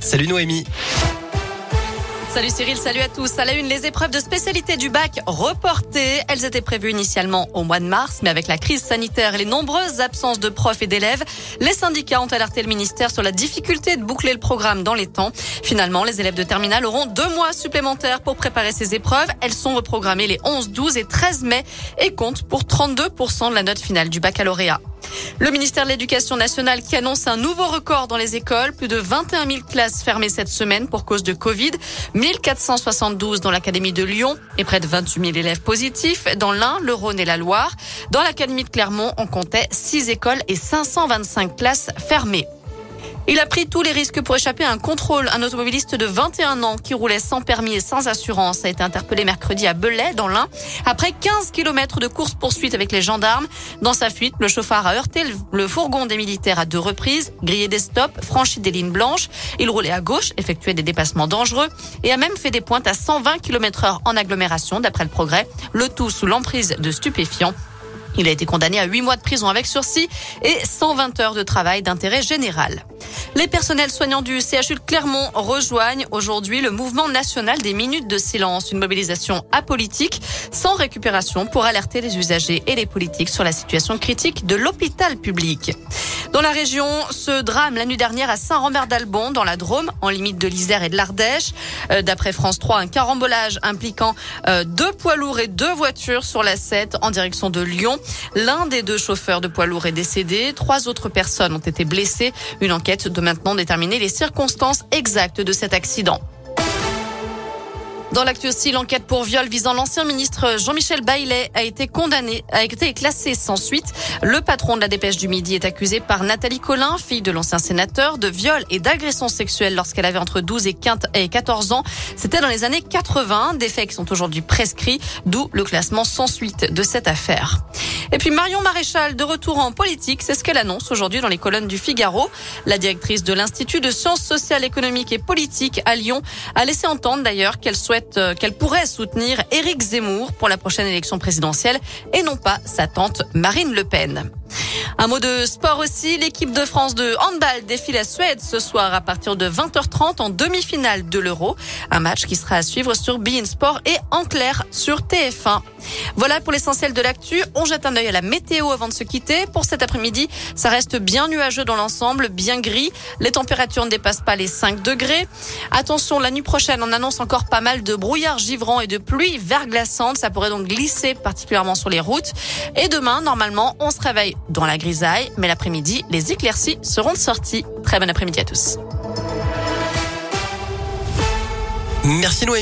Salut Noémie. Salut Cyril, salut à tous. À la une, les épreuves de spécialité du bac reportées. Elles étaient prévues initialement au mois de mars, mais avec la crise sanitaire et les nombreuses absences de profs et d'élèves, les syndicats ont alerté le ministère sur la difficulté de boucler le programme dans les temps. Finalement, les élèves de terminale auront deux mois supplémentaires pour préparer ces épreuves. Elles sont reprogrammées les 11, 12 et 13 mai et comptent pour 32% de la note finale du baccalauréat. Le ministère de l'Éducation nationale qui annonce un nouveau record dans les écoles. Plus de 21 000 classes fermées cette semaine pour cause de Covid. 1472 dans l'Académie de Lyon et près de 28 000 élèves positifs dans l'Ain, le Rhône et la Loire. Dans l'Académie de Clermont, on comptait 6 écoles et 525 classes fermées. Il a pris tous les risques pour échapper à un contrôle. Un automobiliste de 21 ans qui roulait sans permis et sans assurance a été interpellé mercredi à Belay, dans l'Ain, après 15 km de course-poursuite avec les gendarmes. Dans sa fuite, le chauffard a heurté le fourgon des militaires à deux reprises, grillé des stops, franchi des lignes blanches. Il roulait à gauche, effectuait des dépassements dangereux et a même fait des pointes à 120 km heure en agglomération, d'après le progrès. Le tout sous l'emprise de stupéfiants. Il a été condamné à 8 mois de prison avec sursis et 120 heures de travail d'intérêt général. Les personnels soignants du CHU de Clermont rejoignent aujourd'hui le mouvement national des minutes de silence, une mobilisation apolitique sans récupération pour alerter les usagers et les politiques sur la situation critique de l'hôpital public. Dans la région, ce drame la nuit dernière à Saint-Rambert-d'Albon, dans la Drôme, en limite de l'Isère et de l'Ardèche. Euh, d'après France 3, un carambolage impliquant euh, deux poids lourds et deux voitures sur la 7 en direction de Lyon. L'un des deux chauffeurs de poids lourds est décédé. Trois autres personnes ont été blessées. Une enquête de maintenant déterminer les circonstances exactes de cet accident. Dans l'actu aussi, l'enquête pour viol visant l'ancien ministre Jean-Michel Baillet a été condamné, a été classé sans suite. Le patron de la dépêche du Midi est accusé par Nathalie Collin, fille de l'ancien sénateur, de viol et d'agression sexuelle lorsqu'elle avait entre 12 et 14 ans. C'était dans les années 80, des faits qui sont aujourd'hui prescrits, d'où le classement sans suite de cette affaire. Et puis Marion Maréchal, de retour en politique, c'est ce qu'elle annonce aujourd'hui dans les colonnes du Figaro. La directrice de l'Institut de sciences sociales, économiques et politiques à Lyon a laissé entendre d'ailleurs qu'elle souhaite, euh, qu'elle pourrait soutenir Éric Zemmour pour la prochaine élection présidentielle et non pas sa tante Marine Le Pen. Un mot de sport aussi. L'équipe de France de handball défile à Suède ce soir à partir de 20h30 en demi-finale de l'Euro. Un match qui sera à suivre sur Bein Sport et en clair sur TF1. Voilà pour l'essentiel de l'actu. On jette un œil à la météo avant de se quitter. Pour cet après-midi, ça reste bien nuageux dans l'ensemble, bien gris. Les températures ne dépassent pas les 5 degrés. Attention, la nuit prochaine, on annonce encore pas mal de brouillard givrant et de pluie verglaçante. Ça pourrait donc glisser particulièrement sur les routes. Et demain, normalement, on se réveille dans la mais l'après-midi, les éclaircies seront de. Très bon après-midi à tous. Merci Noémie.